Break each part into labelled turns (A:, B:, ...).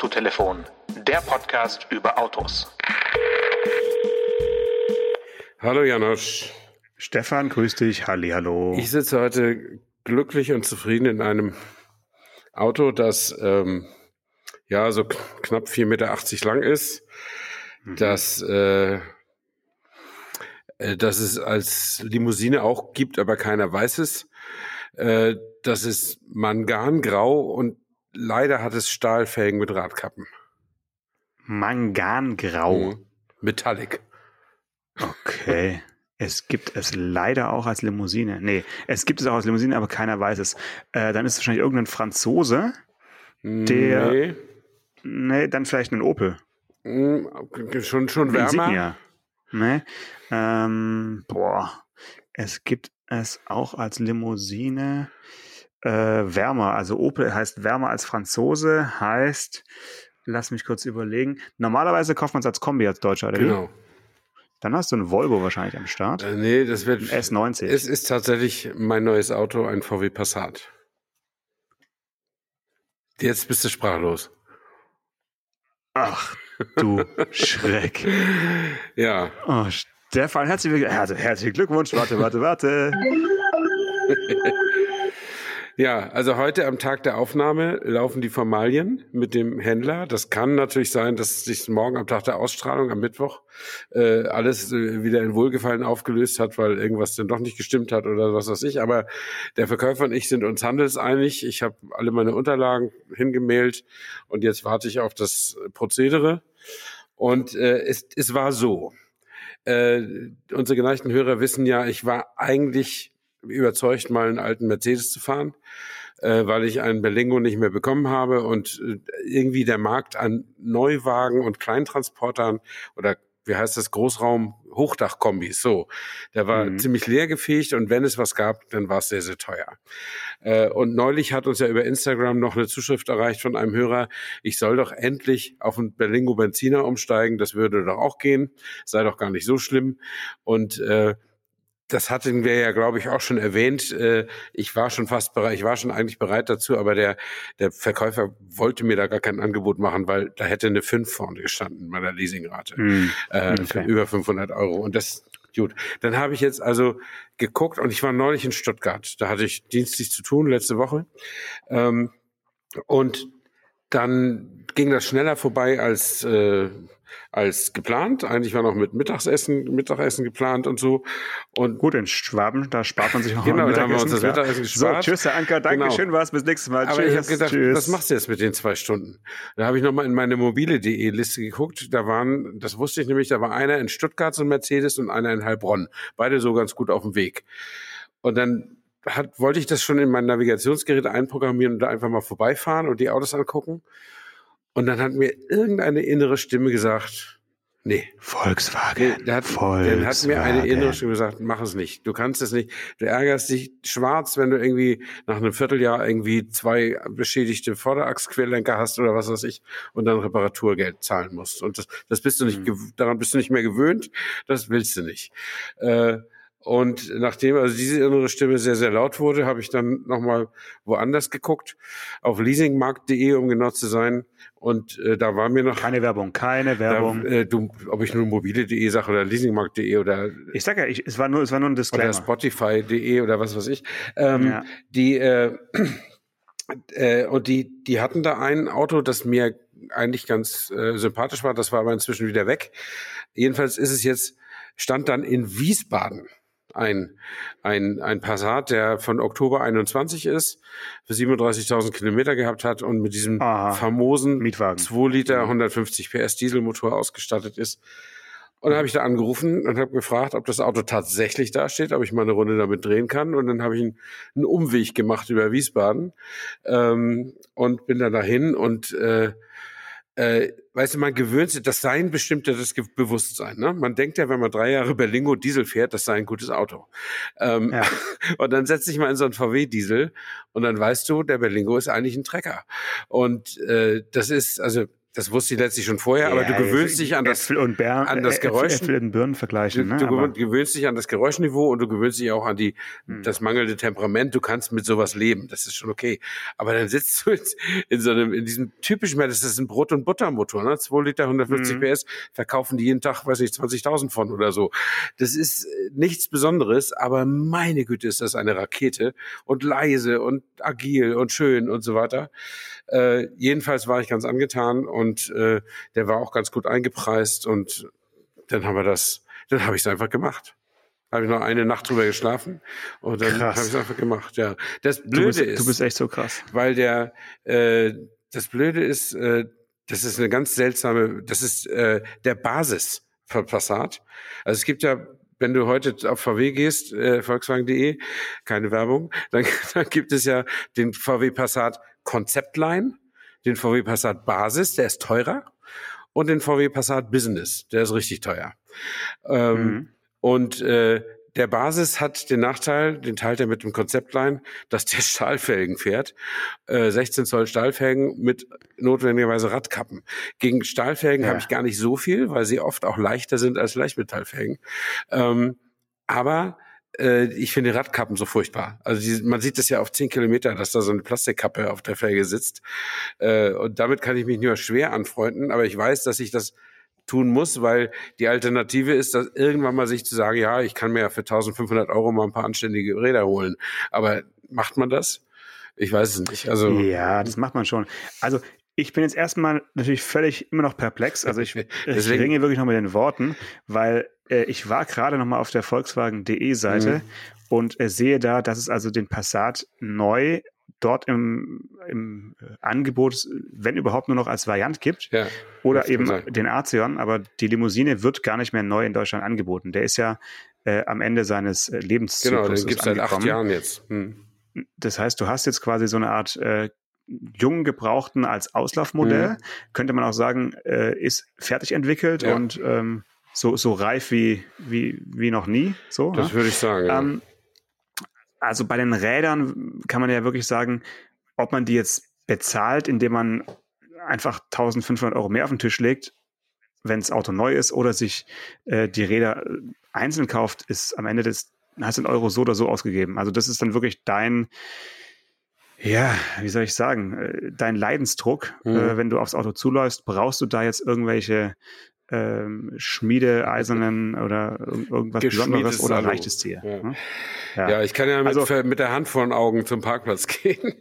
A: Autotelefon, der Podcast über Autos.
B: Hallo Janosch.
C: Stefan, grüß dich. Halli, hallo.
B: Ich sitze heute glücklich und zufrieden in einem Auto, das ähm, ja so knapp 4,80 Meter lang ist, mhm. das, äh, äh, das es als Limousine auch gibt, aber keiner weiß es. Äh, das ist Mangangrau und leider hat es Stahlfelgen mit Radkappen.
C: Mangangrau.
B: Mhm. Metallic.
C: Okay. Es gibt es leider auch als Limousine. Nee, es gibt es auch als Limousine, aber keiner weiß es. Äh, dann ist es wahrscheinlich irgendein Franzose, der. Nee. Nee, dann vielleicht ein Opel.
B: Mm, schon, schon wärmer.
C: Insignia. Nee. Ähm, boah. Es gibt es auch als Limousine. Äh, wärmer. Also Opel heißt wärmer als Franzose, heißt, lass mich kurz überlegen. Normalerweise kauft man es als Kombi als Deutscher, oder
B: Genau. Wie?
C: Dann hast du ein Volvo wahrscheinlich am Start.
B: Äh, nee, das wird.
C: Ein S90.
B: Es ist tatsächlich mein neues Auto, ein VW Passat. Jetzt bist du sprachlos.
C: Ach, du Schreck.
B: Ja.
C: Oh, Stefan, herzlich, herzlichen Glückwunsch. Warte, warte, warte.
B: Ja, also heute am Tag der Aufnahme laufen die Formalien mit dem Händler. Das kann natürlich sein, dass sich morgen am Tag der Ausstrahlung, am Mittwoch, äh, alles äh, wieder in Wohlgefallen aufgelöst hat, weil irgendwas dann doch nicht gestimmt hat oder was weiß ich. Aber der Verkäufer und ich sind uns handelseinig. Ich habe alle meine Unterlagen hingemailt und jetzt warte ich auf das Prozedere. Und äh, es, es war so. Äh, unsere geneigten Hörer wissen ja, ich war eigentlich überzeugt, mal einen alten Mercedes zu fahren, äh, weil ich einen Berlingo nicht mehr bekommen habe und äh, irgendwie der Markt an Neuwagen und Kleintransportern oder wie heißt das, Großraum Hochdachkombis, so. Der war mhm. ziemlich leergefegt und wenn es was gab, dann war es sehr, sehr teuer. Äh, und neulich hat uns ja über Instagram noch eine Zuschrift erreicht von einem Hörer, ich soll doch endlich auf einen Berlingo Benziner umsteigen, das würde doch auch gehen, sei doch gar nicht so schlimm. Und äh, das hatten wir ja, glaube ich, auch schon erwähnt. Äh, ich war schon fast bereit, ich war schon eigentlich bereit dazu, aber der, der Verkäufer wollte mir da gar kein Angebot machen, weil da hätte eine 5 vorne gestanden bei der Leasingrate. Mm, okay. Für über 500 Euro. Und das, gut. Dann habe ich jetzt also geguckt und ich war neulich in Stuttgart. Da hatte ich dienstlich zu tun, letzte Woche. Ähm, und dann ging das schneller vorbei als äh, als geplant. Eigentlich war noch mit Mittagessen, Mittagessen geplant und so. Und
C: gut in Schwaben, da spart man sich auch
B: genau, da haben wir uns das Mittagessen gespart.
C: So, tschüss, Herr Anker, danke genau. schön, was bis nächstes Mal.
B: Aber tschüss, ich habe gedacht, tschüss. was machst du jetzt mit den zwei Stunden? Da habe ich nochmal in meine mobile.de Liste geguckt. Da waren, das wusste ich nämlich, da war einer in Stuttgart so ein Mercedes und einer in Heilbronn. Beide so ganz gut auf dem Weg. Und dann hat, wollte ich das schon in mein Navigationsgerät einprogrammieren und da einfach mal vorbeifahren und die Autos angucken. Und dann hat mir irgendeine innere Stimme gesagt, nee.
C: Volkswagen.
B: Nee, hat, Volkswagen. Dann hat mir eine innere Stimme gesagt, mach es nicht. Du kannst es nicht. Du ärgerst dich schwarz, wenn du irgendwie nach einem Vierteljahr irgendwie zwei beschädigte Vorderachsquerlenker hast oder was weiß ich und dann Reparaturgeld zahlen musst. Und das, das bist du nicht, mhm. daran bist du nicht mehr gewöhnt. Das willst du nicht. Äh, und nachdem also diese innere Stimme sehr, sehr laut wurde, habe ich dann nochmal woanders geguckt, auf leasingmarkt.de, um genau zu sein. Und äh, da war mir noch...
C: Keine Werbung, keine Werbung.
B: Da, äh, du, ob ich nur mobile.de sage oder leasingmarkt.de oder...
C: Ich sag ja, ich, es, war nur, es war nur ein Disclaimer.
B: Oder Spotify.de oder was weiß ich. Ähm, ja. Die... Äh, äh, und die, die hatten da ein Auto, das mir eigentlich ganz äh, sympathisch war. Das war aber inzwischen wieder weg. Jedenfalls ist es jetzt, stand dann in Wiesbaden ein, ein, ein Passat, der von Oktober 21 ist, für 37.000 Kilometer gehabt hat und mit diesem Aha. famosen
C: Mietwagen.
B: 2 Liter 150 PS Dieselmotor ausgestattet ist. Und dann habe ich da angerufen und habe gefragt, ob das Auto tatsächlich da steht, ob ich mal eine Runde damit drehen kann. Und dann habe ich einen, einen Umweg gemacht über Wiesbaden ähm, und bin dann dahin und äh, äh, weißt du, man gewöhnt sich, das Sein bestimmt ja das Bewusstsein. Ne? Man denkt ja, wenn man drei Jahre Berlingo Diesel fährt, das sei ein gutes Auto. Ähm, ja. Und dann setzt sich mal in so ein VW-Diesel und dann weißt du, der Berlingo ist eigentlich ein Trecker. Und äh, das ist, also das wusste ich letztlich schon vorher, ja, aber du gewöhnst dich an das,
C: Äpfel und Bär,
B: an das Geräusch.
C: Äpfel und Birnen vergleichen.
B: Du,
C: ne?
B: du
C: aber,
B: gewöhnst dich an das Geräuschniveau und du gewöhnst dich auch an die, hm. das mangelnde Temperament. Du kannst mit sowas leben. Das ist schon okay. Aber dann sitzt du jetzt in so einem, in diesem typischen, das ist ein Brot- und Buttermotor, ne? 2 Liter, 150 hm. PS, verkaufen die jeden Tag, weiß ich, 20.000 von oder so. Das ist äh, nichts Besonderes, aber meine Güte ist das eine Rakete und leise und agil und schön und so weiter. Äh, jedenfalls war ich ganz angetan und äh, der war auch ganz gut eingepreist und dann haben wir das, dann habe ich es einfach gemacht. Habe ich noch eine Nacht drüber geschlafen und dann habe ich es einfach gemacht. Ja, das Blöde
C: du bist,
B: ist,
C: du bist echt so krass,
B: weil der äh, das Blöde ist, äh, das ist eine ganz seltsame, das ist äh, der Basis von Passat. Also es gibt ja wenn du heute auf VW gehst, äh, Volkswagen.de, keine Werbung, dann, dann gibt es ja den VW Passat Konzeptline, den VW Passat Basis, der ist teurer, und den VW Passat Business, der ist richtig teuer. Ähm, mhm. Und äh, der Basis hat den Nachteil, den teilt er mit dem Konzeptline, dass der Stahlfelgen fährt. Äh, 16 Zoll Stahlfelgen mit notwendigerweise Radkappen. Gegen Stahlfelgen ja. habe ich gar nicht so viel, weil sie oft auch leichter sind als Leichtmetallfelgen. Ähm, aber äh, ich finde Radkappen so furchtbar. Also die, man sieht das ja auf zehn Kilometer, dass da so eine Plastikkappe auf der Felge sitzt. Äh, und damit kann ich mich nur schwer anfreunden, aber ich weiß, dass ich das tun muss, weil die Alternative ist, dass irgendwann mal sich zu sagen, ja, ich kann mir ja für 1500 Euro mal ein paar anständige Räder holen. Aber macht man das? Ich weiß es nicht. Also
C: ja, das macht man schon. Also ich bin jetzt erstmal natürlich völlig immer noch perplex. Also ich, ich ringe wirklich noch mit den Worten, weil äh, ich war gerade noch mal auf der Volkswagen.de Seite mhm. und äh, sehe da, dass es also den Passat neu dort im, im äh, Angebot, wenn überhaupt nur noch als Variant gibt. Ja, oder eben den Arceon, aber die Limousine wird gar nicht mehr neu in Deutschland angeboten. Der ist ja äh, am Ende seines äh, Lebenszyklus.
B: Genau, den gibt es seit acht Jahren jetzt. Hm.
C: Das heißt, du hast jetzt quasi so eine Art äh, jungen Gebrauchten als Auslaufmodell. Mhm. Könnte man auch sagen, äh, ist fertig entwickelt ja. und ähm, so, so reif wie, wie, wie noch nie. So,
B: das
C: ne?
B: würde ich sagen. Ja.
C: Ähm, also bei den Rädern kann man ja wirklich sagen, ob man die jetzt bezahlt, indem man einfach 1500 Euro mehr auf den Tisch legt, wenn das Auto neu ist, oder sich äh, die Räder äh, einzeln kauft, ist am Ende des hast du einen Euro so oder so ausgegeben. Also das ist dann wirklich dein, ja, wie soll ich sagen, äh, dein Leidensdruck, mhm. äh, wenn du aufs Auto zuläufst, brauchst du da jetzt irgendwelche ähm, Schmiedeeisernen oder irgendwas Besonderes oder reicht es dir?
B: Ja. Ne? Ja. ja. ich kann ja mit, also, mit der Hand vor den Augen zum Parkplatz gehen.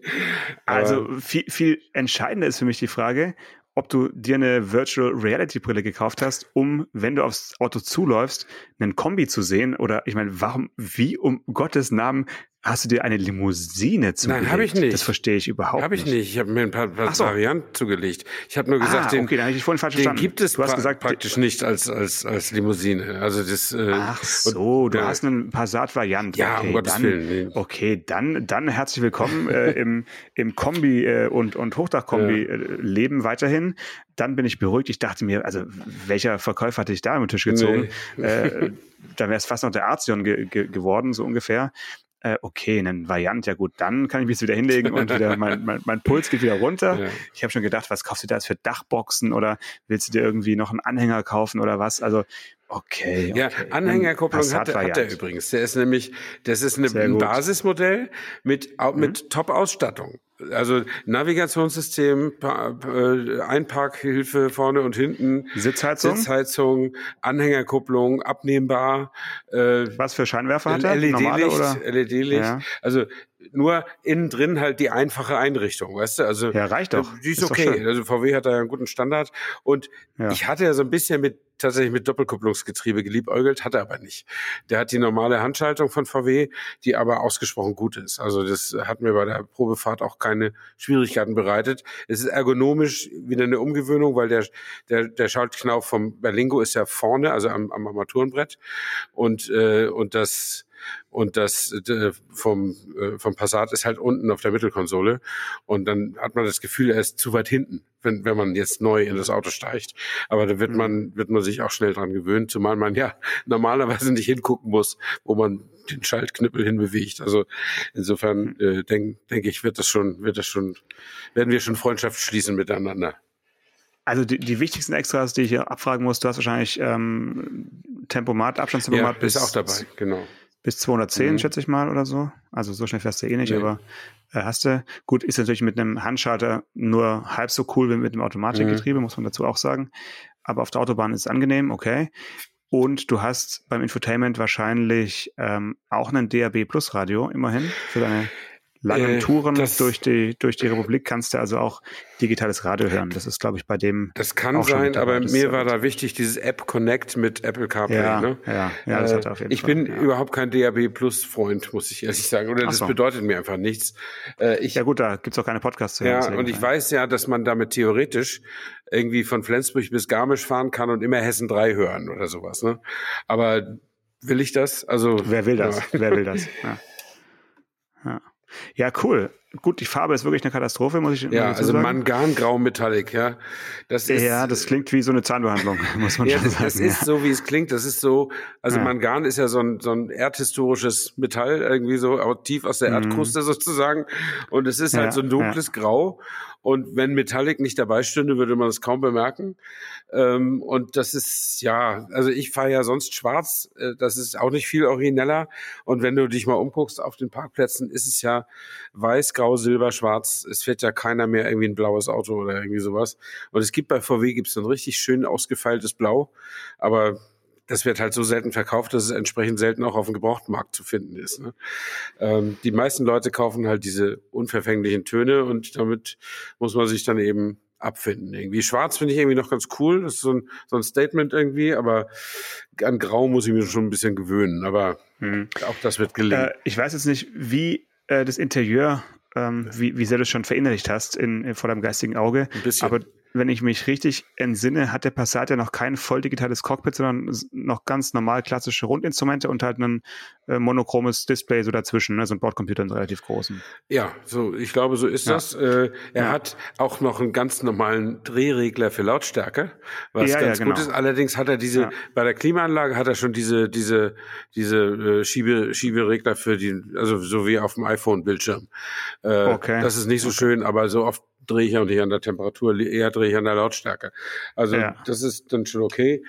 C: also viel, viel entscheidender ist für mich die Frage, ob du dir eine Virtual Reality Brille gekauft hast, um, wenn du aufs Auto zuläufst, einen Kombi zu sehen. Oder ich meine, warum, wie um Gottes Namen Hast du dir eine Limousine zugelegt?
B: Nein, habe ich nicht.
C: Das verstehe ich überhaupt
B: hab
C: nicht.
B: Habe ich nicht. Ich habe mir ein paar, paar so. Varianten zugelegt. Ich habe nur gesagt,
C: ah,
B: den,
C: okay, falsch
B: den
C: verstanden.
B: gibt es du hast gesagt, praktisch nicht als, als, als Limousine. Also das,
C: äh, Ach so, und, du ja. hast einen Passat-Variant.
B: Ja, okay, um Gottes
C: dann,
B: Willen.
C: Okay, dann, dann herzlich willkommen äh, im, im Kombi äh, und, und Hochdach-Kombi ja. äh, leben weiterhin. Dann bin ich beruhigt. Ich dachte mir, also welcher Verkäufer hatte ich da am Tisch gezogen? Nee. äh, dann wäre es fast noch der Arzion ge ge geworden, so ungefähr äh, okay, eine Variant, ja gut, dann kann ich mich wieder hinlegen und wieder mein, mein, mein Puls geht wieder runter. Ja. Ich habe schon gedacht, was kaufst du da jetzt für Dachboxen oder willst du dir irgendwie noch einen Anhänger kaufen oder was? Also Okay,
B: okay. Ja, Anhängerkupplung hat, hat er übrigens. Der ist nämlich, das ist eine, ein Basismodell mit, mit mhm. Top-Ausstattung. Also Navigationssystem, äh, Einparkhilfe vorne und hinten,
C: Sitzheizung,
B: Sitzheizung Anhängerkupplung, abnehmbar.
C: Äh, Was für Scheinwerfer hat er?
B: LED-Licht, LED-Licht. Ja. Also nur innen drin halt die einfache Einrichtung, weißt du? Also
C: ja, reicht doch.
B: Die ist, ist okay. Also VW hat da einen guten Standard und ja. ich hatte ja so ein bisschen mit tatsächlich mit Doppelkupplungsgetriebe geliebäugelt, hat er aber nicht. Der hat die normale Handschaltung von VW, die aber ausgesprochen gut ist. Also das hat mir bei der Probefahrt auch keine Schwierigkeiten bereitet. Es ist ergonomisch wieder eine Umgewöhnung, weil der, der, der Schaltknauf vom Berlingo ist ja vorne, also am, am Armaturenbrett und, äh, und das und das äh, vom, äh, vom Passat ist halt unten auf der Mittelkonsole und dann hat man das Gefühl, er ist zu weit hinten, wenn, wenn man jetzt neu in das Auto steigt. Aber da wird mhm. man, wird man sich auch schnell dran gewöhnen, zumal man ja normalerweise nicht hingucken muss, wo man den Schaltknüppel hinbewegt. Also insofern mhm. äh, denke denk ich, wird das schon, wird das schon, werden wir schon Freundschaft schließen miteinander.
C: Also die, die wichtigsten Extras, die ich hier abfragen muss, du hast wahrscheinlich ähm, Tempomat, Abstandstempomat
B: Ja,
C: bis,
B: ist auch dabei, genau.
C: Bis 210,
B: Mhm.
C: schätze ich mal, oder so. Also so schnell fährst du eh nicht,
B: Nee.
C: aber äh, hast du. Gut, ist natürlich mit einem Handschalter nur halb so cool wie mit einem Automatikgetriebe, muss man dazu auch sagen. Aber auf der Autobahn ist es angenehm, okay. Und du hast beim Infotainment wahrscheinlich ähm, auch einen DAB Plus Radio, immerhin, für deine langen
B: Äh,
C: Touren durch die, durch die Republik kannst du also auch digitales Radio hören. Das ist, glaube ich, bei dem
B: Das kann sein, aber mir war da wichtig, dieses App Connect mit Apple CarPlay.
C: Ja,
B: ne?
C: ja, ja, das
B: Äh,
C: hat er auf jeden
B: ich
C: Fall.
B: bin
C: ja.
B: überhaupt kein DAB Plus Freund, muss ich ehrlich sagen. Oder
C: Ach
B: das
C: so.
B: bedeutet mir einfach nichts. Äh, ich,
C: Ja gut, da gibt's auch keine Podcasts zu hören.
B: ja, und ich
C: ja.
B: weiß ja, dass man damit theoretisch irgendwie von Flensburg bis Garmisch fahren kann und immer Hessen 3 hören oder sowas. Ne? Aber will ich das? Also
C: Wer will das?
B: Ja.
C: Wer will das? Ja. Ja. Ja, cool. Gut, die Farbe ist wirklich eine Katastrophe, muss ich muss
B: Ja,
C: ich dazu
B: also
C: sagen.
B: Mangan-Grau Metallic, ja. Das ist,
C: ja, das klingt wie so eine Zahnbehandlung, muss man
B: Ja,
C: schon
B: das,
C: sagen.
B: das ist so, wie es klingt. Das ist so, also
C: Ja.
B: Mangan ist ja so ein, so ein erdhistorisches Metall, irgendwie so tief aus der
C: Mhm.
B: Erdkruste sozusagen. Und es ist
C: Ja,
B: halt so ein dunkles Grau. Und wenn Metallic nicht dabei stünde, würde man das kaum bemerken. Ähm, und das ist, ja, also ich fahre ja sonst schwarz. Äh, das ist auch nicht viel origineller. Und wenn du dich mal umguckst auf den Parkplätzen, ist es ja weiß, grau, silber, schwarz. Es fährt ja keiner mehr irgendwie ein blaues Auto oder irgendwie sowas. Und es gibt bei VW gibt's ein richtig schön ausgefeiltes Blau. Aber das wird halt so selten verkauft, dass es entsprechend selten auch auf dem Gebrauchtmarkt zu finden ist. Ne? Ähm, die meisten Leute kaufen halt diese unverfänglichen Töne und damit muss man sich dann eben abfinden. Irgendwie schwarz finde ich irgendwie noch ganz cool. Das ist so ein, so ein Statement irgendwie, aber an Grau muss ich mir schon ein bisschen gewöhnen. Aber
C: Hm.
B: auch das wird gelingen.
C: Äh, ich weiß jetzt nicht, wie äh, das Interieur, ähm, wie, wie sehr du es schon verinnerlicht hast in, in, vor deinem geistigen Auge.
B: Ein bisschen.
C: Aber wenn ich mich richtig entsinne, hat der Passat ja noch kein voll digitales Cockpit, sondern noch ganz normal klassische Rundinstrumente und halt ein äh, monochromes Display so dazwischen, ne? so ein Bordcomputer, einen relativ großen.
B: Ja, so, ich glaube, so ist
C: Ja.
B: das. Äh, er
C: Ja.
B: hat auch noch einen ganz normalen Drehregler für Lautstärke, was
C: Ja,
B: ganz
C: genau.
B: gut ist. Allerdings hat er diese, bei der Klimaanlage hat er schon diese, diese, diese äh, Schiebe, Schieberegler für die, also so wie auf dem iPhone-Bildschirm. Äh,
C: Okay.
B: Das ist nicht so schön, aber so oft drehe ich auch nicht an der Temperatur, eher drehe ich an der Lautstärke. Also
C: Ja.
B: das ist dann schon okay.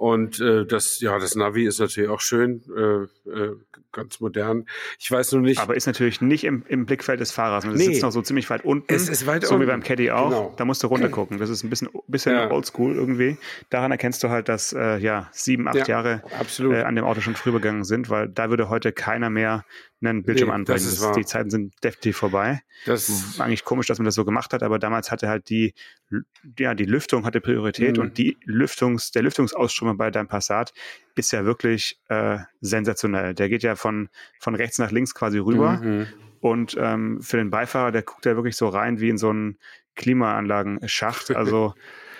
B: Und äh, das, ja, das Navi ist natürlich auch schön, äh, äh, ganz modern. Ich weiß nur nicht.
C: Aber ist natürlich nicht im, im Blickfeld des Fahrers. Das
B: Nee.
C: sitzt noch so ziemlich weit unten.
B: Es ist weit
C: so wie
B: unten.
C: beim Caddy auch.
B: Genau.
C: Da musst du runter gucken. Das ist ein bisschen, bisschen
B: Ja.
C: oldschool irgendwie. Daran erkennst du halt, dass äh, ja sieben, acht
B: Ja,
C: Jahre
B: absolut.
C: äh, an dem Auto schon vorübergegangen sind, weil da würde heute keiner mehr einen Bildschirm
B: Nee,
C: anbringen.
B: das ist
C: Das die Zeiten sind definitiv vorbei.
B: das,
C: Eigentlich komisch, dass man das so gemacht hat, aber damals hatte halt die, ja, die Lüftung hatte Priorität
B: Mhm.
C: und die Lüftungs, der Lüftungsausströmer bei deinem Passat ist ja wirklich äh, sensationell. Der geht ja von, von rechts nach links quasi rüber.
B: Mhm.
C: Und ähm, für den Beifahrer, der guckt ja wirklich so rein wie in so einen Klimaanlagenschacht. Also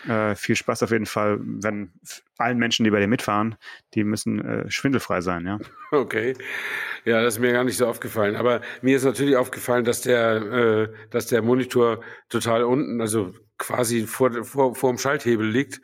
C: äh, viel Spaß auf jeden Fall, wenn allen Menschen, die bei dir mitfahren, die müssen äh, schwindelfrei sein, ja.
B: Okay. Ja, das ist mir gar nicht so aufgefallen. Aber mir ist natürlich aufgefallen, dass der, äh, dass der Monitor total unten, also quasi vor, vor, vor dem Schalthebel liegt.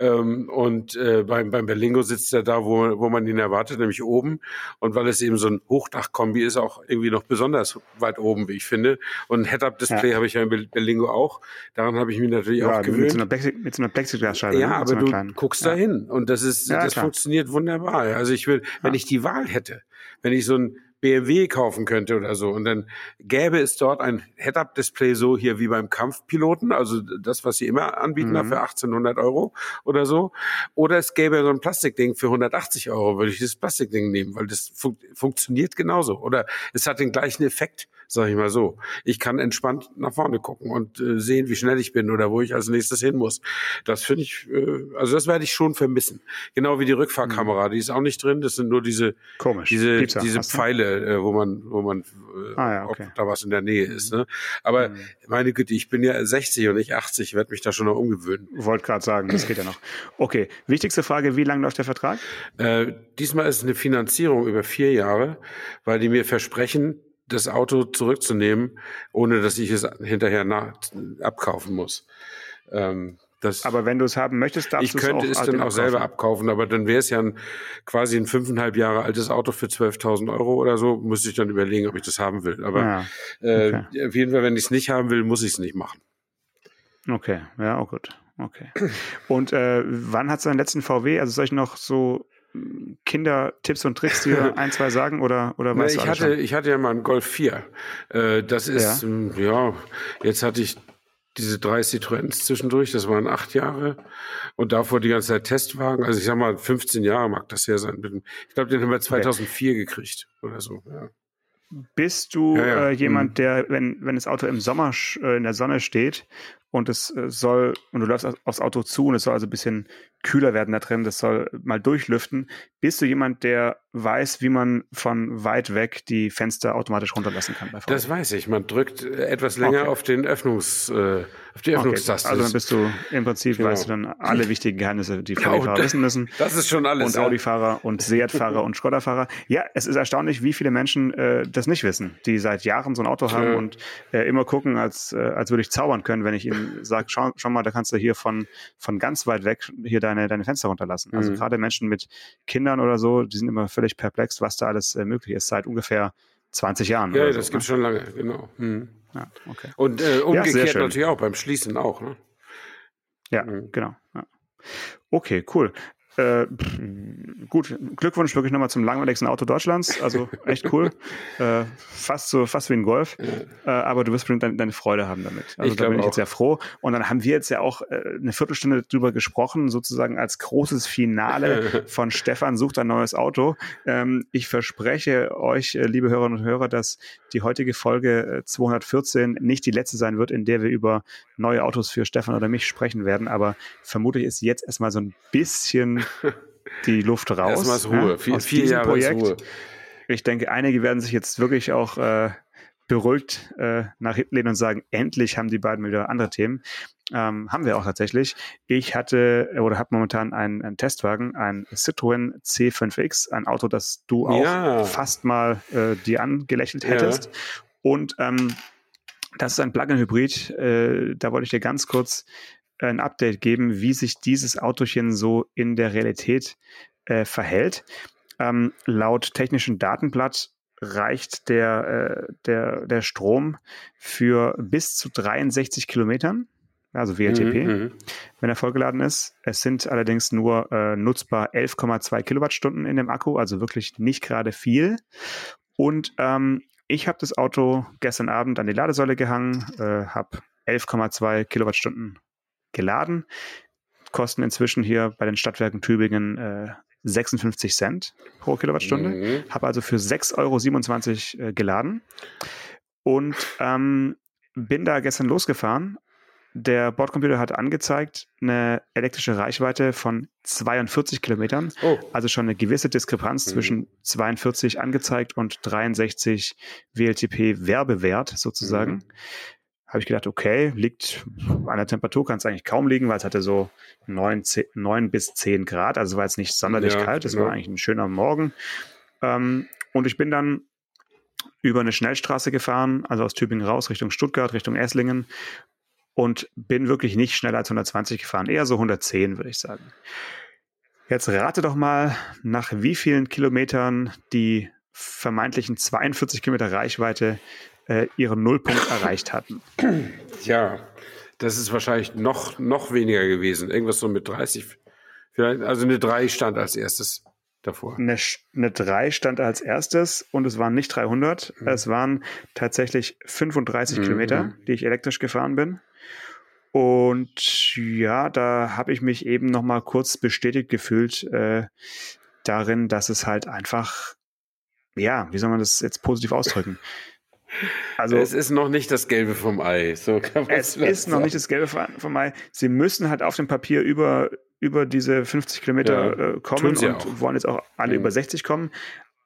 B: Ähm, und äh, beim, beim Berlingo sitzt er da, wo, wo man ihn erwartet, nämlich oben. Und weil es eben so ein Hochdachkombi ist, auch irgendwie noch besonders weit oben, wie ich finde. Und ein Head-Up-Display
C: Ja.
B: habe ich ja im Ber- Berlingo auch. Daran habe ich mich natürlich auch
C: ja mit,
B: gewöhnt.
C: so einer Plexi mit so einer Plexiglasscheibe.
B: Ja,
C: ne?
B: aber
C: so
B: du
C: kleinen.
B: guckst
C: ja.
B: da hin und das ist, das
C: klar.
B: funktioniert wunderbar. Also ich will, wenn ich die Wahl hätte, wenn ich so ein BMW kaufen könnte oder so. Und dann gäbe es dort ein Head-Up-Display so hier wie beim Kampfpiloten, also das, was sie immer anbieten, da
C: Mhm.
B: für 1800 Euro oder so, oder es gäbe so ein Plastikding für 180 Euro, würde ich das Plastikding nehmen, weil das fun funktioniert genauso. Oder es hat den gleichen Effekt, sag ich mal so. Ich kann entspannt nach vorne gucken und äh, sehen, wie schnell ich bin oder wo ich als nächstes hin muss. Das finde ich, äh, also das werde ich schon vermissen. Genau wie die Rückfahrkamera, die ist auch nicht drin. Das sind nur diese,
C: Komisch.
B: diese, diese? Pfeile, äh, wo man, wo man, äh,
C: Ah, ja, okay.
B: ob da was in der Nähe ist. Ne? Aber
C: Mhm.
B: meine Güte, ich bin ja 60 und nicht 80, werde mich da schon noch umgewöhnen.
C: Wollte gerade sagen, das geht ja noch. Okay, wichtigste Frage, wie lange läuft der Vertrag?
B: Äh, diesmal ist es eine Finanzierung über vier Jahre, weil die mir versprechen, das Auto zurückzunehmen, ohne dass ich es hinterher nach, abkaufen muss. Ähm, das,
C: Aber wenn du es haben möchtest, darfst
B: ich
C: du es
B: könnte
C: auch
B: es dann auch selber
C: abkaufen.
B: aber dann wäre es ja ein, quasi ein fünfeinhalb Jahre altes Auto für 12.000 Euro oder so. Müsste ich dann überlegen, ob ich das haben will. Aber
C: Ja,
B: äh, auf jeden Fall, wenn ich es nicht haben will, muss ich es nicht machen.
C: okay, ja, auch gut. Okay. Und äh, wann hat es deinen letzten VW? Also soll ich noch so Kinder-Tipps und Tricks dir ein, zwei sagen oder, oder du
B: ich, hatte,
C: schon?
B: ich hatte ja mal einen Golf 4. Äh, das ist,
C: Ja.
B: ähm, ja. jetzt hatte ich diese drei Citroëns zwischendurch, das waren acht Jahre. Und davor die ganze Zeit Testwagen. Also ich sag mal, 15 Jahre mag das her sein. Ich glaube, den haben wir 2004 gekriegt oder so. Ja.
C: Bist du
B: Ja, ja.
C: Äh, jemand,
B: Mhm.
C: der, wenn, wenn das Auto im Sommer äh, in der Sonne steht und es äh, soll, und du läufst auf- aufs Auto zu und es soll also ein bisschen kühler werden da drin, das soll mal durchlüften, bist du jemand, der weiß, wie man von weit weg die Fenster automatisch runterlassen kann bei?
B: Das weiß ich. Man drückt etwas länger
C: Okay.
B: auf den Öffnungs, äh, auf die
C: Okay,
B: Öffnungstaste.
C: Also dann bist du im Prinzip,
B: Genau.
C: weißt du dann alle wichtigen Geheimnisse, die
B: Ja,
C: VW-Fahrer
B: und-
C: wissen müssen.
B: das ist schon alles.
C: und
B: ja.
C: Audi-Fahrer und Seat-Fahrer und Skoda-Fahrer. Ja, es ist erstaunlich, wie viele Menschen äh, das nicht wissen, die seit Jahren so ein Auto haben
B: Ja.
C: und äh, immer gucken, als, äh, als würde ich zaubern können, wenn ich ihnen sage, schau, schau mal, da kannst du hier von, von ganz weit weg hier deine, deine Fenster runterlassen. Also
B: Mhm.
C: gerade Menschen mit Kindern oder so, die sind immer völlig perplex, was da alles äh, möglich ist, seit ungefähr 20 Jahren.
B: Ja, das
C: so,
B: gibt's schon lange, genau. Mhm.
C: ne? Ja, okay.
B: Und äh, umgekehrt
C: schön.
B: natürlich auch, beim Schließen auch. Ne?
C: Ja,
B: Mhm.
C: genau. Ja. Okay, cool. Äh, gut, Glückwunsch wirklich nochmal zum langweiligsten Auto Deutschlands. Also echt cool. äh, fast so, fast wie ein Golf. Äh, aber du wirst bestimmt deine, deine Freude haben damit. Also
B: Ich
C: da bin ich
B: auch.
C: jetzt sehr froh. Und dann haben wir jetzt ja auch äh, eine Viertelstunde drüber gesprochen, sozusagen als großes Finale von Stefan sucht ein neues Auto. Ähm, ich verspreche euch, äh, liebe Hörerinnen und Hörer, dass die heutige Folge äh, 214 nicht die letzte sein wird, in der wir über neue Autos für Stefan oder mich sprechen werden. Aber vermutlich ist jetzt erstmal so ein bisschen die Luft raus.
B: Erstmal ist Ruhe.
C: ja,
B: vier
C: aus
B: vier
C: diesem
B: Jahre
C: Projekt.
B: Ruhe.
C: Ich denke, einige werden sich jetzt wirklich auch äh, beruhigt äh, nach hinten lehnen und sagen, endlich haben die beiden wieder andere Themen. Ähm, haben wir auch tatsächlich. Ich hatte oder habe momentan einen, einen Testwagen, ein Citroën C5X, ein Auto, das du auch
B: Ja.
C: fast mal äh, dir angelächelt
B: Ja.
C: hättest. Und ähm, das ist ein Plug-in-Hybrid. Äh, da wollte ich dir ganz kurz ein Update geben, wie sich dieses Autochen so in der Realität äh, verhält. Ähm, laut technischen Datenblatt reicht der, äh, der, der Strom für bis zu 63 Kilometern, also WLTP,
B: Mhm, mhm.
C: wenn er vollgeladen ist. Es sind allerdings nur äh, nutzbar 11,2 Kilowattstunden in dem Akku, also wirklich nicht gerade viel. Und ähm, ich habe das Auto gestern Abend an die Ladesäule gehangen, äh, habe 11,2 Kilowattstunden geladen. Kosten inzwischen hier bei den Stadtwerken Tübingen äh, 56 Cent pro Kilowattstunde.
B: Mhm.
C: Habe also für 6,27 Euro äh, geladen und ähm, bin da gestern losgefahren. Der Bordcomputer hat angezeigt eine elektrische Reichweite von 42 Kilometern,
B: Oh,
C: also schon eine gewisse Diskrepanz
B: Mhm.
C: zwischen 42 angezeigt und 63 WLTP Werbewert sozusagen.
B: Mhm.
C: Habe ich gedacht, okay, liegt an der Temperatur, kann es eigentlich kaum liegen, weil es hatte so 9, 10, 9 bis 10 Grad, also war jetzt nicht sonderlich
B: Ja,
C: kalt, es
B: genau.
C: war eigentlich ein schöner Morgen. Ähm, und ich bin dann über eine Schnellstraße gefahren, also aus Tübingen raus, Richtung Stuttgart, Richtung Esslingen und bin wirklich nicht schneller als 120 gefahren, eher so 110, würde ich sagen. Jetzt rate doch mal, nach wie vielen Kilometern die vermeintlichen 42 Kilometer Reichweite äh, ihren Nullpunkt erreicht hatten.
B: ja, das ist wahrscheinlich noch, noch weniger gewesen. Irgendwas so mit 30. Vielleicht, also eine 3 stand als erstes davor.
C: Eine, eine 3 stand als erstes und es waren nicht 300, es waren tatsächlich 35
B: Mhm.
C: Kilometer, die ich elektrisch gefahren bin. Und ja, da habe ich mich eben noch mal kurz bestätigt gefühlt äh, darin, dass es halt einfach, ja, wie soll man das jetzt positiv ausdrücken? Also
B: es ist noch nicht das Gelbe vom Ei. So kann man
C: es ist noch nicht das Gelbe von Mai. Sie müssen halt auf dem Papier über, über diese 50 Kilometer
B: Ja,
C: äh, kommen und
B: auch.
C: wollen jetzt auch alle
B: Mhm.
C: über 60 kommen.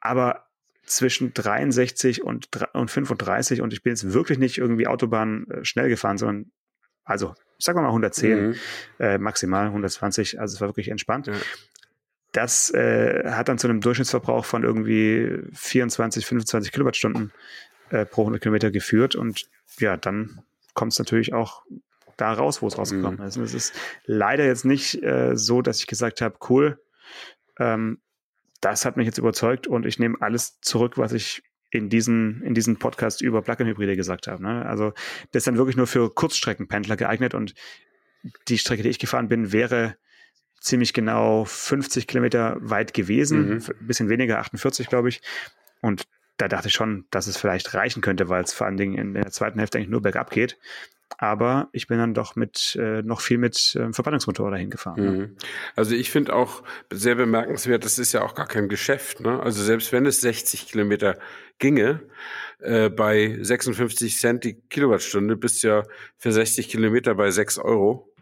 C: Aber zwischen 63 und, und 35 und ich bin jetzt wirklich nicht irgendwie Autobahn äh, schnell gefahren, sondern also, sagen wir mal 110
B: Mhm.
C: äh, maximal 120, also es war wirklich entspannt.
B: Ja.
C: Das äh, hat dann zu einem Durchschnittsverbrauch von irgendwie 24, 25 Kilowattstunden äh, pro 100 Kilometer geführt und ja, dann kommt es natürlich auch da raus, wo es rausgekommen
B: Mhm.
C: ist. Und es ist leider jetzt nicht äh, so, dass ich gesagt habe, cool, ähm, das hat mich jetzt überzeugt und ich nehme alles zurück, was ich in diesen, in diesen Podcast über Plug-in-Hybride gesagt habe. Ne? Also das ist dann wirklich nur für Kurzstreckenpendler geeignet und die Strecke, die ich gefahren bin, wäre ziemlich genau 50 Kilometer weit gewesen,
B: Mhm.
C: ein bisschen weniger, 48 glaube ich. Und da dachte ich schon, dass es vielleicht reichen könnte, weil es vor allen Dingen in der zweiten Hälfte eigentlich nur bergab geht. Aber ich bin dann doch mit äh, noch viel mit ähm, Verbrennungsmotor dahin gefahren. Ne?
B: Mhm. Also ich finde auch sehr bemerkenswert, das ist ja auch gar kein Geschäft. Ne? Also selbst wenn es 60 Kilometer ginge, äh, bei 56 Cent die Kilowattstunde bist du ja für 60 Kilometer bei 6 Euro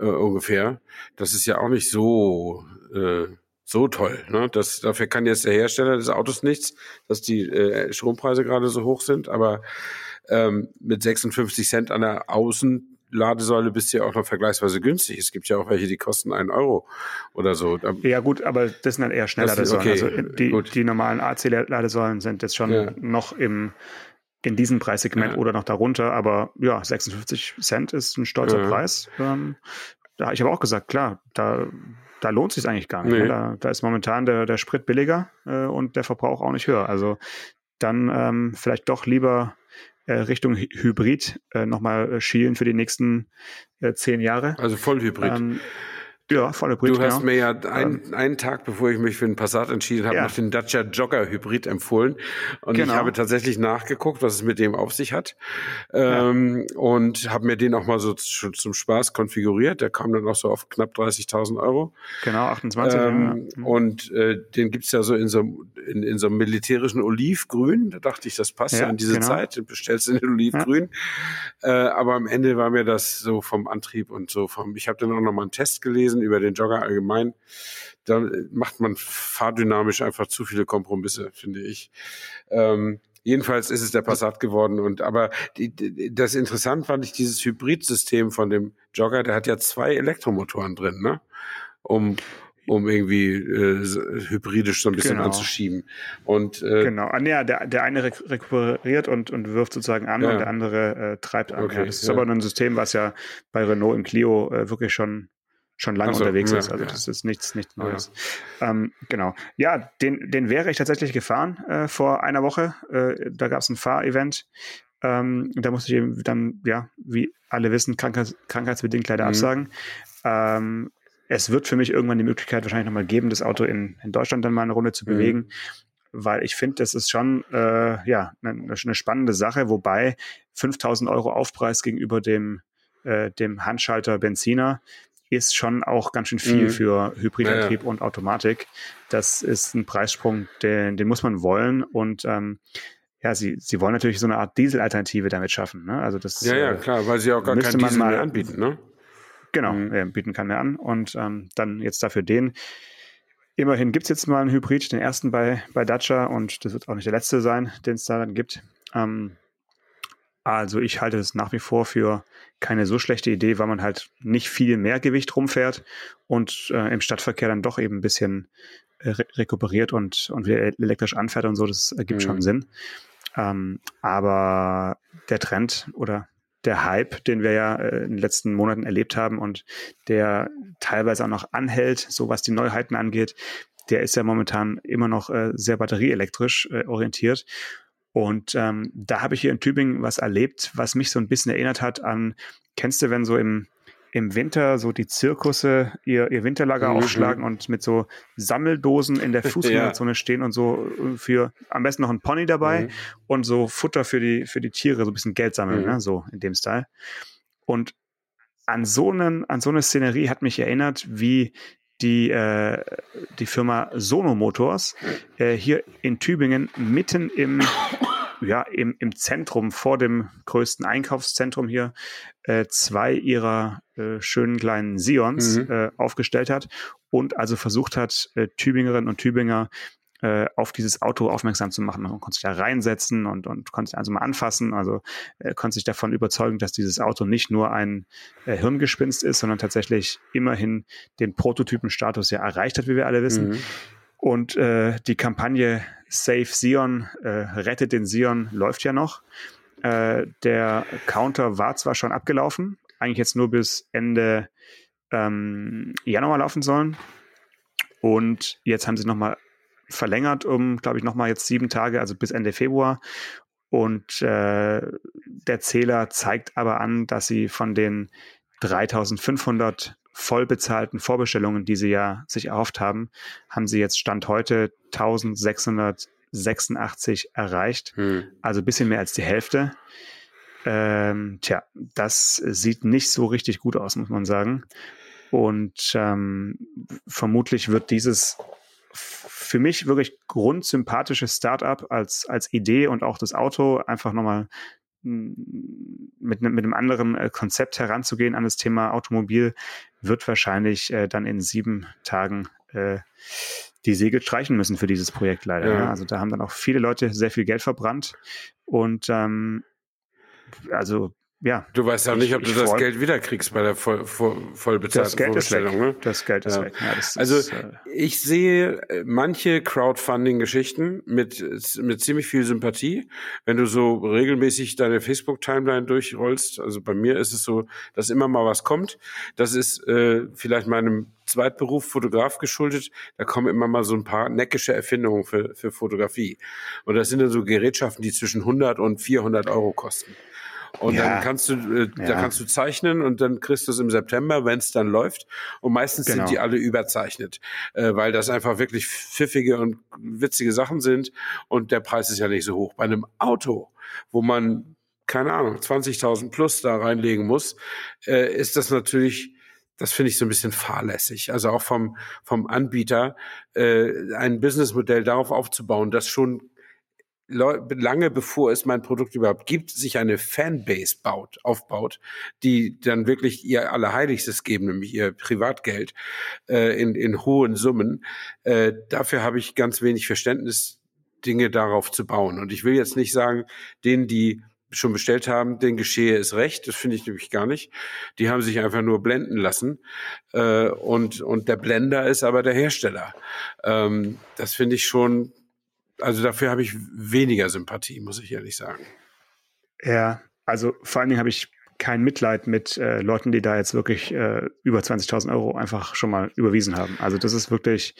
B: äh, ungefähr. Das ist ja auch nicht so äh, so toll. Ne? Das, dafür kann jetzt der Hersteller des Autos nichts, dass die äh, Strompreise gerade so hoch sind, aber ähm, mit 56 Cent an der Außenladesäule bist du ja auch noch vergleichsweise günstig. Es gibt ja auch welche, die kosten einen Euro oder so. Da-
C: Ja gut, aber das sind dann eher Schnellladesäulen.
B: okay,
C: Also die,
B: gut.
C: die normalen AC-Ladesäulen sind jetzt schon
B: Ja.
C: noch im in diesem Preissegment
B: Ja.
C: oder noch darunter, aber ja, 56 Cent ist ein stolzer
B: Ja.
C: Preis. Ähm, da habe ich aber auch gesagt, klar, da, da lohnt sich eigentlich gar nicht.
B: Nee.
C: Ne? Da, da ist momentan der, der Sprit billiger äh, und der Verbrauch auch nicht höher. Also dann ähm, vielleicht doch lieber äh, Richtung Hy- Hybrid äh, nochmal äh, schielen für die nächsten äh, zehn Jahre.
B: Also Vollhybrid.
C: Ähm, ja, voll Hybrid,
B: Du hast
C: genau.
B: mir ja ein, einen Tag, bevor ich mich für den Passat entschieden habe,
C: Ja.
B: noch den Dacia Jogger Hybrid empfohlen. Und ich
C: Genau.
B: habe tatsächlich nachgeguckt, was es mit dem auf sich hat. Ähm, Und habe mir den auch mal so zu, zum Spaß konfiguriert. Der kam dann auch so auf knapp 30.000 Euro.
C: Genau, 28.
B: Ähm,
C: ja.
B: Und äh, den gibt's ja so in so, in, in so einem militärischen Olivgrün. Da dachte ich, das passt ja,
C: Ja,
B: in diese
C: genau.
B: Zeit. Du bestellst in den Olivgrün. Äh, aber am Ende war mir das so vom Antrieb und so vom. Ich habe dann auch noch mal einen Test gelesen über den Jogger allgemein. Da macht man fahrdynamisch einfach zu viele Kompromisse, finde ich. Ähm, Jedenfalls ist es der Passat geworden und aber die, die, das interessant fand ich dieses Hybridsystem von dem Jogger, der hat ja zwei Elektromotoren drin, ne? Um um irgendwie äh, hybridisch so ein bisschen
C: Genau.
B: anzuschieben. Und äh,
C: Genau. Ah, ja, der, der eine rek rekuperiert und, und wirft sozusagen an
B: Ja.
C: und der andere äh, treibt an.
B: Okay,
C: ja, das ist
B: ja.
C: aber ein System, was ja bei Renault im Clio äh, wirklich schon schon lange
B: Ach so,
C: unterwegs
B: ja,
C: ist. Also
B: ja.
C: das ist nichts, nichts Neues. Ähm, genau. Ja, den, den wäre ich tatsächlich gefahren äh, vor einer Woche. Äh, da gab es ein Fahrevent. Ähm, da musste ich eben dann, ja, wie alle wissen, krankheits krankheitsbedingt leider
B: Mhm.
C: absagen. Ähm, es wird für mich irgendwann die Möglichkeit wahrscheinlich nochmal geben, das Auto in, in Deutschland dann mal eine Runde zu
B: Mhm.
C: bewegen, weil ich finde, das ist schon äh, ja eine, eine spannende Sache, wobei 5000 Euro Aufpreis gegenüber dem, äh, dem Handschalter Benziner ist schon auch ganz schön viel
B: Mhm.
C: für Hybridantrieb und Automatik. Das ist ein Preissprung, den, den muss man wollen und ähm, ja, sie, sie wollen natürlich so eine Art Diesel-Alternative damit schaffen. Ne? Also das
B: ja, ja,
C: äh,
B: klar, weil sie auch gar keinen Diesel
C: mal-
B: mehr anbieten, ne?
C: Genau,
B: Mhm.
C: äh, bieten kann mehr an. Und ähm, dann jetzt dafür den. Immerhin gibt's jetzt mal einen Hybrid, den ersten bei, bei Dacia und das wird auch nicht der letzte sein, den es da dann gibt. Ähm, also ich halte es nach wie vor für keine so schlechte Idee, weil man halt nicht viel mehr Gewicht rumfährt und äh, im Stadtverkehr dann doch eben ein bisschen äh, re rekuperiert und, und wieder elektrisch anfährt und so. Das ergibt
B: Mhm.
C: schon Sinn. Ähm, aber der Trend oder der Hype, den wir ja äh, in den letzten Monaten erlebt haben und der teilweise auch noch anhält, so was die Neuheiten angeht, der ist ja momentan immer noch äh, sehr batterieelektrisch äh, orientiert. Und ähm, da habe ich hier in Tübingen was erlebt, was mich so ein bisschen erinnert hat an, kennst du, wenn so im, im Winter so die Zirkusse ihr, ihr Winterlager
B: Mhm.
C: aufschlagen und mit so Sammeldosen in der Fußgängerzone stehen und so äh, für am besten noch ein Pony dabei
B: Mhm.
C: und so Futter für die, für die Tiere, so ein bisschen Geld sammeln,
B: Mhm.
C: ne? so in dem Style. Und an so, einen, an so eine Szenerie hat mich erinnert, wie die, äh, die Firma Sono Motors äh, hier in Tübingen mitten im, ja, im, im Zentrum, vor dem größten Einkaufszentrum hier, äh, zwei ihrer äh, schönen kleinen Sions
B: Mhm.
C: äh, aufgestellt hat und also versucht hat, äh, Tübingerinnen und Tübinger äh, auf dieses Auto aufmerksam zu machen. Man konnte sich da reinsetzen und, und konnte sich also mal anfassen. Also äh, konnte sich davon überzeugen, dass dieses Auto nicht nur ein äh, Hirngespinst ist, sondern tatsächlich immerhin den Prototypenstatus ja erreicht hat, wie wir alle wissen.
B: Mhm.
C: Und äh, die Kampagne Save Sion, äh, rettet den Sion, läuft ja noch. Äh, der Counter war zwar schon abgelaufen, eigentlich jetzt nur bis Ende ähm, Januar laufen sollen. Und jetzt haben sie nochmal verlängert um, glaube ich, nochmal jetzt sieben Tage, also bis Ende Februar. Und äh, der Zähler zeigt aber an, dass sie von den 3500 voll bezahlten Vorbestellungen, die sie ja sich erhofft haben, haben sie jetzt Stand heute 1686 erreicht. Hm. Also ein bisschen mehr als die Hälfte. Ähm, tja, das sieht nicht so richtig gut aus, muss man sagen. Und ähm, vermutlich wird dieses für mich wirklich grundsympathische Startup als, als Idee und auch das Auto einfach nochmal mit, ne, mit einem anderen äh, Konzept heranzugehen an das Thema Automobil, wird wahrscheinlich äh, dann in sieben Tagen äh, die Segel streichen müssen für dieses Projekt leider. Ja. Also da haben dann auch viele Leute sehr viel Geld verbrannt und ähm, also ja.
B: Du weißt ja nicht, ob du das freu. Geld wiederkriegst bei der voll, voll, voll bezahlten
C: das Vorstellung. Ne? Das Geld ist ja. weg.
B: Ja, also ist, äh ich sehe äh, manche Crowdfunding-Geschichten mit, mit ziemlich viel Sympathie. Wenn du so regelmäßig deine Facebook-Timeline durchrollst, also bei mir ist es so, dass immer mal was kommt. Das ist äh, vielleicht meinem Zweitberuf Fotograf geschuldet. Da kommen immer mal so ein paar neckische Erfindungen für, für Fotografie. Und das sind dann so Gerätschaften, die zwischen 100 und 400 Euro kosten. Und ja. dann kannst du, äh, ja. da kannst du zeichnen und dann kriegst du es im September, wenn es dann läuft. Und meistens genau. sind die alle überzeichnet, äh, weil das einfach wirklich pfiffige und witzige Sachen sind und der Preis ist ja nicht so hoch. Bei einem Auto, wo man keine Ahnung 20.000 plus da reinlegen muss, äh, ist das natürlich das finde ich so ein bisschen fahrlässig. Also auch vom, vom Anbieter äh, ein Businessmodell darauf aufzubauen, das schon lange bevor es mein Produkt überhaupt gibt, sich eine Fanbase baut, aufbaut, die dann wirklich ihr Allerheiligstes geben, nämlich ihr Privatgeld äh, in, in hohen Summen. Äh, dafür habe ich ganz wenig Verständnis, Dinge darauf zu bauen. Und ich will jetzt nicht sagen, denen, die schon bestellt haben, den geschehe es recht. Das finde ich nämlich gar nicht. Die haben sich einfach nur blenden lassen. Äh, und, und der Blender ist aber der Hersteller. Ähm, das finde ich schon also dafür habe ich weniger Sympathie, muss ich ehrlich sagen.
C: Ja, also vor allen Dingen habe ich kein Mitleid mit äh, Leuten, die da jetzt wirklich äh, über 20.000 Euro einfach schon mal überwiesen haben. Also das ist wirklich,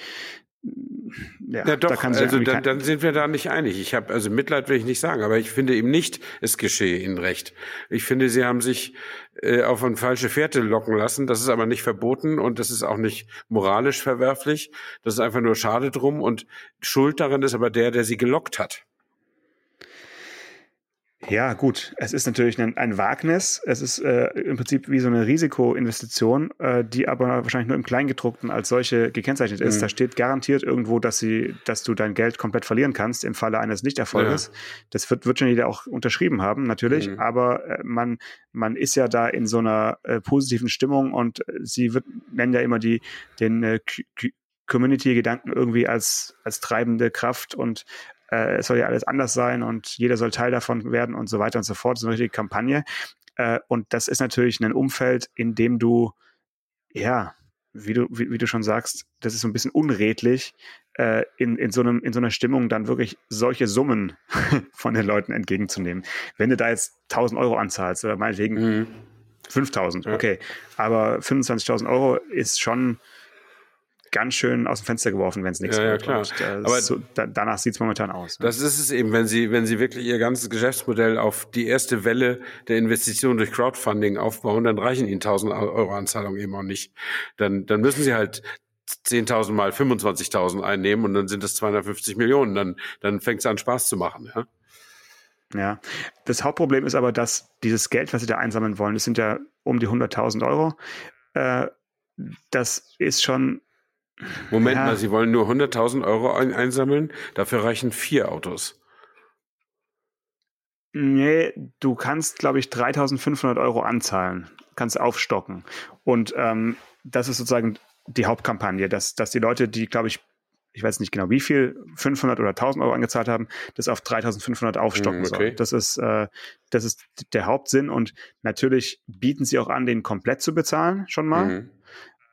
B: ja, ja doch, da also dann, dann sind wir da nicht einig. Ich habe, also Mitleid will ich nicht sagen, aber ich finde eben nicht, es geschehe Ihnen recht. Ich finde, Sie haben sich äh, auf eine falsche Fährte locken lassen. Das ist aber nicht verboten und das ist auch nicht moralisch verwerflich. Das ist einfach nur schade drum und Schuld daran ist aber der, der Sie gelockt hat.
C: Ja, gut. Es ist natürlich ein, ein Wagnis. Es ist äh, im Prinzip wie so eine Risikoinvestition, äh, die aber wahrscheinlich nur im Kleingedruckten als solche gekennzeichnet ist. Mhm. Da steht garantiert irgendwo, dass sie, dass du dein Geld komplett verlieren kannst im Falle eines Nichterfolges. Ja. Das wird, wird schon jeder auch unterschrieben haben, natürlich. Mhm. Aber äh, man, man ist ja da in so einer äh, positiven Stimmung und sie wird, nennen ja immer die, den äh, Community-Gedanken irgendwie als, als treibende Kraft und äh, es soll ja alles anders sein und jeder soll Teil davon werden und so weiter und so fort. Das ist eine richtige Kampagne. Äh, und das ist natürlich ein Umfeld, in dem du, ja, wie du, wie, wie du schon sagst, das ist so ein bisschen unredlich, äh, in, in, so einem, in so einer Stimmung dann wirklich solche Summen von den Leuten entgegenzunehmen. Wenn du da jetzt 1000 Euro anzahlst oder meinetwegen mhm. 5000, okay, aber 25.000 Euro ist schon ganz schön aus dem Fenster geworfen, wenn es nichts
B: ja, wird. Ja, klar. Und,
C: äh, Aber so, da, danach sieht es momentan aus.
B: Ne? Das ist es eben, wenn Sie, wenn Sie wirklich Ihr ganzes Geschäftsmodell auf die erste Welle der Investition durch Crowdfunding aufbauen, dann reichen Ihnen 1000 Euro Anzahlung eben auch nicht. Dann, dann müssen Sie halt 10.000 mal 25.000 einnehmen und dann sind das 250 Millionen. Dann, dann fängt es an Spaß zu machen. Ja?
C: Ja, das Hauptproblem ist aber, dass dieses Geld, was sie da einsammeln wollen, das sind ja um die 100.000 Euro. Äh, das ist schon
B: Moment ja. mal, Sie wollen nur 100.000 Euro ein einsammeln? Dafür reichen vier Autos.
C: Nee, du kannst, glaube ich, 3.500 Euro anzahlen. Kannst aufstocken. Und ähm, das ist sozusagen die Hauptkampagne, dass, dass die Leute, die, glaube ich, ich weiß nicht genau wie viel, 500 oder 1000 Euro angezahlt haben, das auf 3500 aufstocken mm, okay. soll. Das ist, äh, das ist der Hauptsinn und natürlich bieten sie auch an, den komplett zu bezahlen, schon mal. Mhm.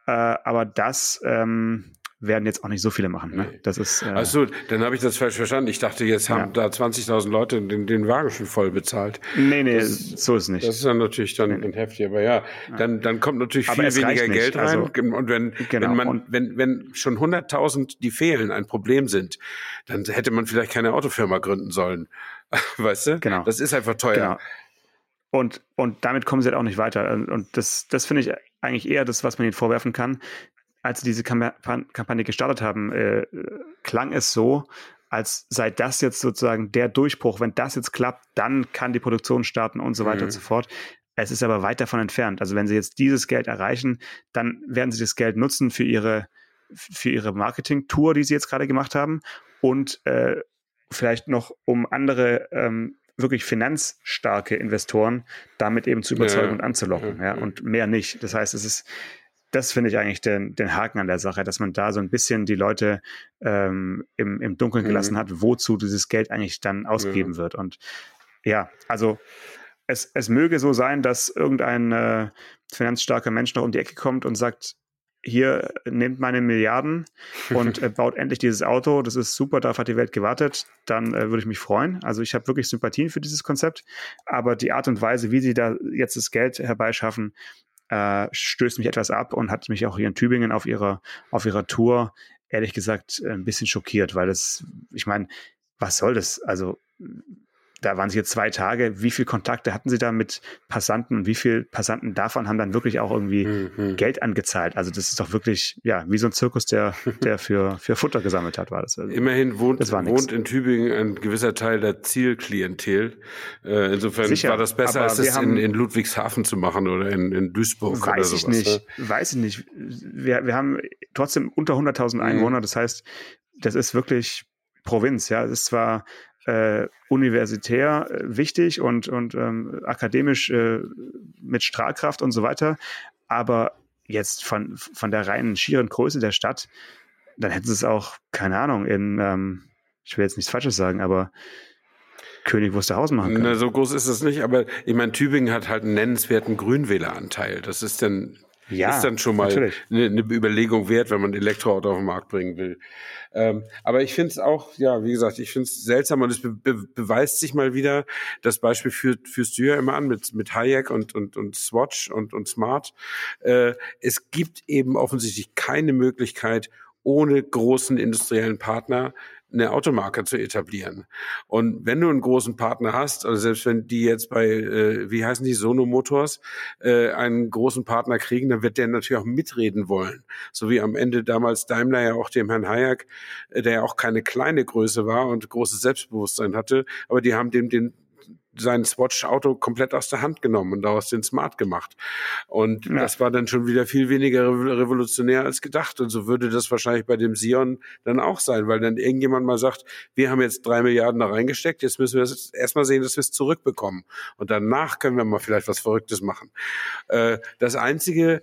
C: Äh, aber das ähm, werden jetzt auch nicht so viele machen. Ne? Das ist. Äh,
B: Achso, dann habe ich das falsch verstanden. Ich dachte, jetzt haben ja. da 20.000 Leute den, den Wagen schon voll bezahlt.
C: Nee, nee, das, so ist nicht.
B: Das ist dann natürlich dann nee. heftig. Aber ja, dann, dann kommt natürlich aber viel weniger Geld rein. Also, und wenn, genau. wenn man, wenn, wenn schon 100.000, die fehlen, ein Problem sind, dann hätte man vielleicht keine Autofirma gründen sollen. weißt du?
C: Genau.
B: Das ist einfach teuer. Genau.
C: Und, und damit kommen sie halt auch nicht weiter. Und das, das finde ich eigentlich eher das, was man ihnen vorwerfen kann. Als sie diese Kampagne gestartet haben, äh, klang es so, als sei das jetzt sozusagen der Durchbruch. Wenn das jetzt klappt, dann kann die Produktion starten und so weiter mhm. und so fort. Es ist aber weit davon entfernt. Also wenn sie jetzt dieses Geld erreichen, dann werden sie das Geld nutzen für ihre, für ihre Marketing-Tour, die sie jetzt gerade gemacht haben und äh, vielleicht noch um andere ähm, wirklich finanzstarke Investoren damit eben zu überzeugen ja, und anzulocken. Ja, ja, und mehr nicht. Das heißt, es ist, das finde ich eigentlich den, den Haken an der Sache, dass man da so ein bisschen die Leute ähm, im, im Dunkeln gelassen mhm. hat, wozu dieses Geld eigentlich dann ausgegeben wird. Und ja, also es, es möge so sein, dass irgendein äh, finanzstarker Mensch noch um die Ecke kommt und sagt, hier nehmt meine Milliarden und äh, baut endlich dieses Auto. Das ist super, darauf hat die Welt gewartet. Dann äh, würde ich mich freuen. Also ich habe wirklich Sympathien für dieses Konzept. Aber die Art und Weise, wie sie da jetzt das Geld herbeischaffen, äh, stößt mich etwas ab und hat mich auch hier in Tübingen auf ihrer, auf ihrer Tour ehrlich gesagt ein bisschen schockiert, weil das, ich meine, was soll das? Also da waren sie jetzt zwei Tage. Wie viel Kontakte hatten sie da mit Passanten und wie viel Passanten davon haben dann wirklich auch irgendwie mhm. Geld angezahlt? Also das ist doch wirklich, ja, wie so ein Zirkus, der, der für, für Futter gesammelt hat, war das. Also,
B: Immerhin wohnt, wohnt in Tübingen ein gewisser Teil der Zielklientel. Äh, insofern Sicher, war das besser, als das in, in Ludwigshafen zu machen oder in, in Duisburg
C: weiß
B: oder
C: sowas. Ich nicht, ne? Weiß ich nicht. Wir, wir haben trotzdem unter 100.000 mhm. Einwohner. Mhm. Das heißt, das ist wirklich Provinz, ja. Es ist zwar äh, universitär äh, wichtig und, und ähm, akademisch äh, mit Strahlkraft und so weiter. Aber jetzt von, von der reinen schieren Größe der Stadt, dann hätten sie es auch, keine Ahnung, in, ähm, ich will jetzt nichts Falsches sagen, aber König Wusterhausen machen können.
B: Na, so groß ist es nicht, aber ich meine, Tübingen hat halt einen nennenswerten Grünwähleranteil. Das ist dann ja, ist dann schon mal eine, eine, Überlegung wert, wenn man ein Elektroauto auf den Markt bringen will. Ähm, aber ich finde es auch, ja, wie gesagt, ich finde es seltsam und es be be beweist sich mal wieder, das Beispiel führt, führst du ja immer an mit, mit Hayek und, und, und Swatch und, und Smart. Äh, es gibt eben offensichtlich keine Möglichkeit, ohne großen industriellen Partner eine Automarke zu etablieren. Und wenn du einen großen Partner hast, also selbst wenn die jetzt bei, äh, wie heißen die, Sono Motors, äh, einen großen Partner kriegen, dann wird der natürlich auch mitreden wollen. So wie am Ende damals Daimler ja auch dem Herrn Hayek, äh, der ja auch keine kleine Größe war und großes Selbstbewusstsein hatte, aber die haben dem den sein Swatch-Auto komplett aus der Hand genommen und daraus den Smart gemacht. Und ja. das war dann schon wieder viel weniger revolutionär als gedacht. Und so würde das wahrscheinlich bei dem Sion dann auch sein, weil dann irgendjemand mal sagt, wir haben jetzt drei Milliarden da reingesteckt, jetzt müssen wir erstmal sehen, dass wir es zurückbekommen. Und danach können wir mal vielleicht was Verrücktes machen. Äh, das Einzige,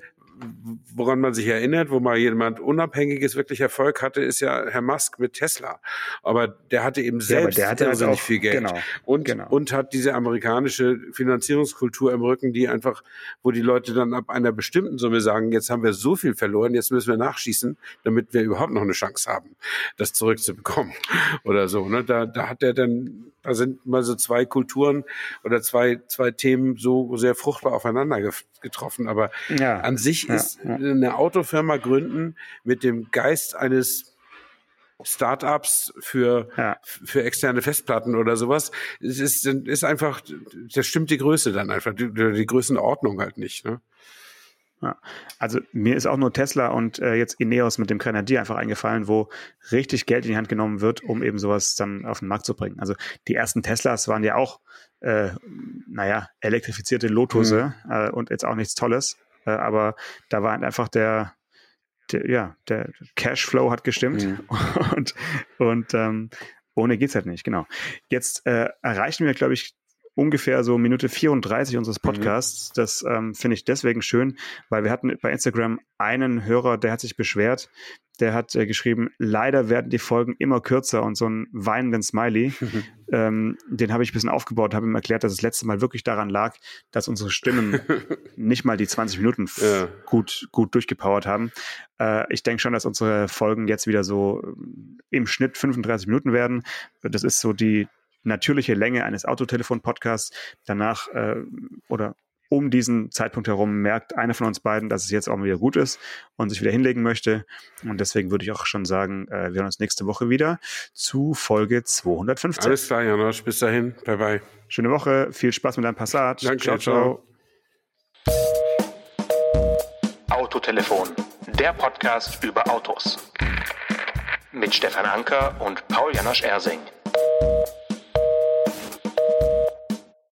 B: woran man sich erinnert, wo mal jemand Unabhängiges wirklich Erfolg hatte, ist ja Herr Musk mit Tesla. Aber der hatte eben selbst ja, der hatte also nicht viel Geld. Genau, und, genau. und hat diese amerikanische Finanzierungskultur im Rücken, die einfach, wo die Leute dann ab einer bestimmten Summe sagen, jetzt haben wir so viel verloren, jetzt müssen wir nachschießen, damit wir überhaupt noch eine Chance haben, das zurückzubekommen oder so. Ne? Da, da hat er dann, da sind mal so zwei Kulturen oder zwei, zwei Themen so sehr fruchtbar aufeinander getroffen. Aber ja. an sich ist ja. eine Autofirma gründen mit dem Geist eines Startups für, für externe Festplatten oder sowas. Es ist, ist einfach, das stimmt die Größe dann einfach, die, die Größenordnung halt nicht. Ne?
C: Ja. Also mir ist auch nur Tesla und äh, jetzt Ineos mit dem Grenadier einfach eingefallen, wo richtig Geld in die Hand genommen wird, um eben sowas dann auf den Markt zu bringen. Also die ersten Teslas waren ja auch, äh, naja, elektrifizierte Lotusse mhm. äh, und jetzt auch nichts Tolles. Äh, aber da war halt einfach der, der, ja, der Cashflow hat gestimmt mhm. und, und ähm, ohne geht's halt nicht, genau. Jetzt äh, erreichen wir, glaube ich, ungefähr so Minute 34 unseres mhm. Podcasts. Mhm. Das ähm, finde ich deswegen schön, weil wir hatten bei Instagram einen Hörer, der hat sich beschwert, der hat äh, geschrieben, leider werden die Folgen immer kürzer und so einen weinenden Smiley. Mhm. Ähm, den habe ich ein bisschen aufgebaut, habe ihm erklärt, dass das letzte Mal wirklich daran lag, dass unsere Stimmen nicht mal die 20 Minuten ja. gut, gut durchgepowert haben. Äh, ich denke schon, dass unsere Folgen jetzt wieder so äh, im Schnitt 35 Minuten werden. Das ist so die, natürliche Länge eines Autotelefon-Podcasts. Danach äh, oder um diesen Zeitpunkt herum merkt einer von uns beiden, dass es jetzt auch mal wieder gut ist und sich wieder hinlegen möchte. Und deswegen würde ich auch schon sagen, äh, wir hören uns nächste Woche wieder zu Folge 215.
B: Alles klar, Janosch. Bis dahin. Bye, bye.
C: Schöne Woche. Viel Spaß mit deinem Passat.
B: Danke,
C: ciao. ciao.
A: Autotelefon, der Podcast über Autos. Mit Stefan Anker und Paul Janosch Ersing.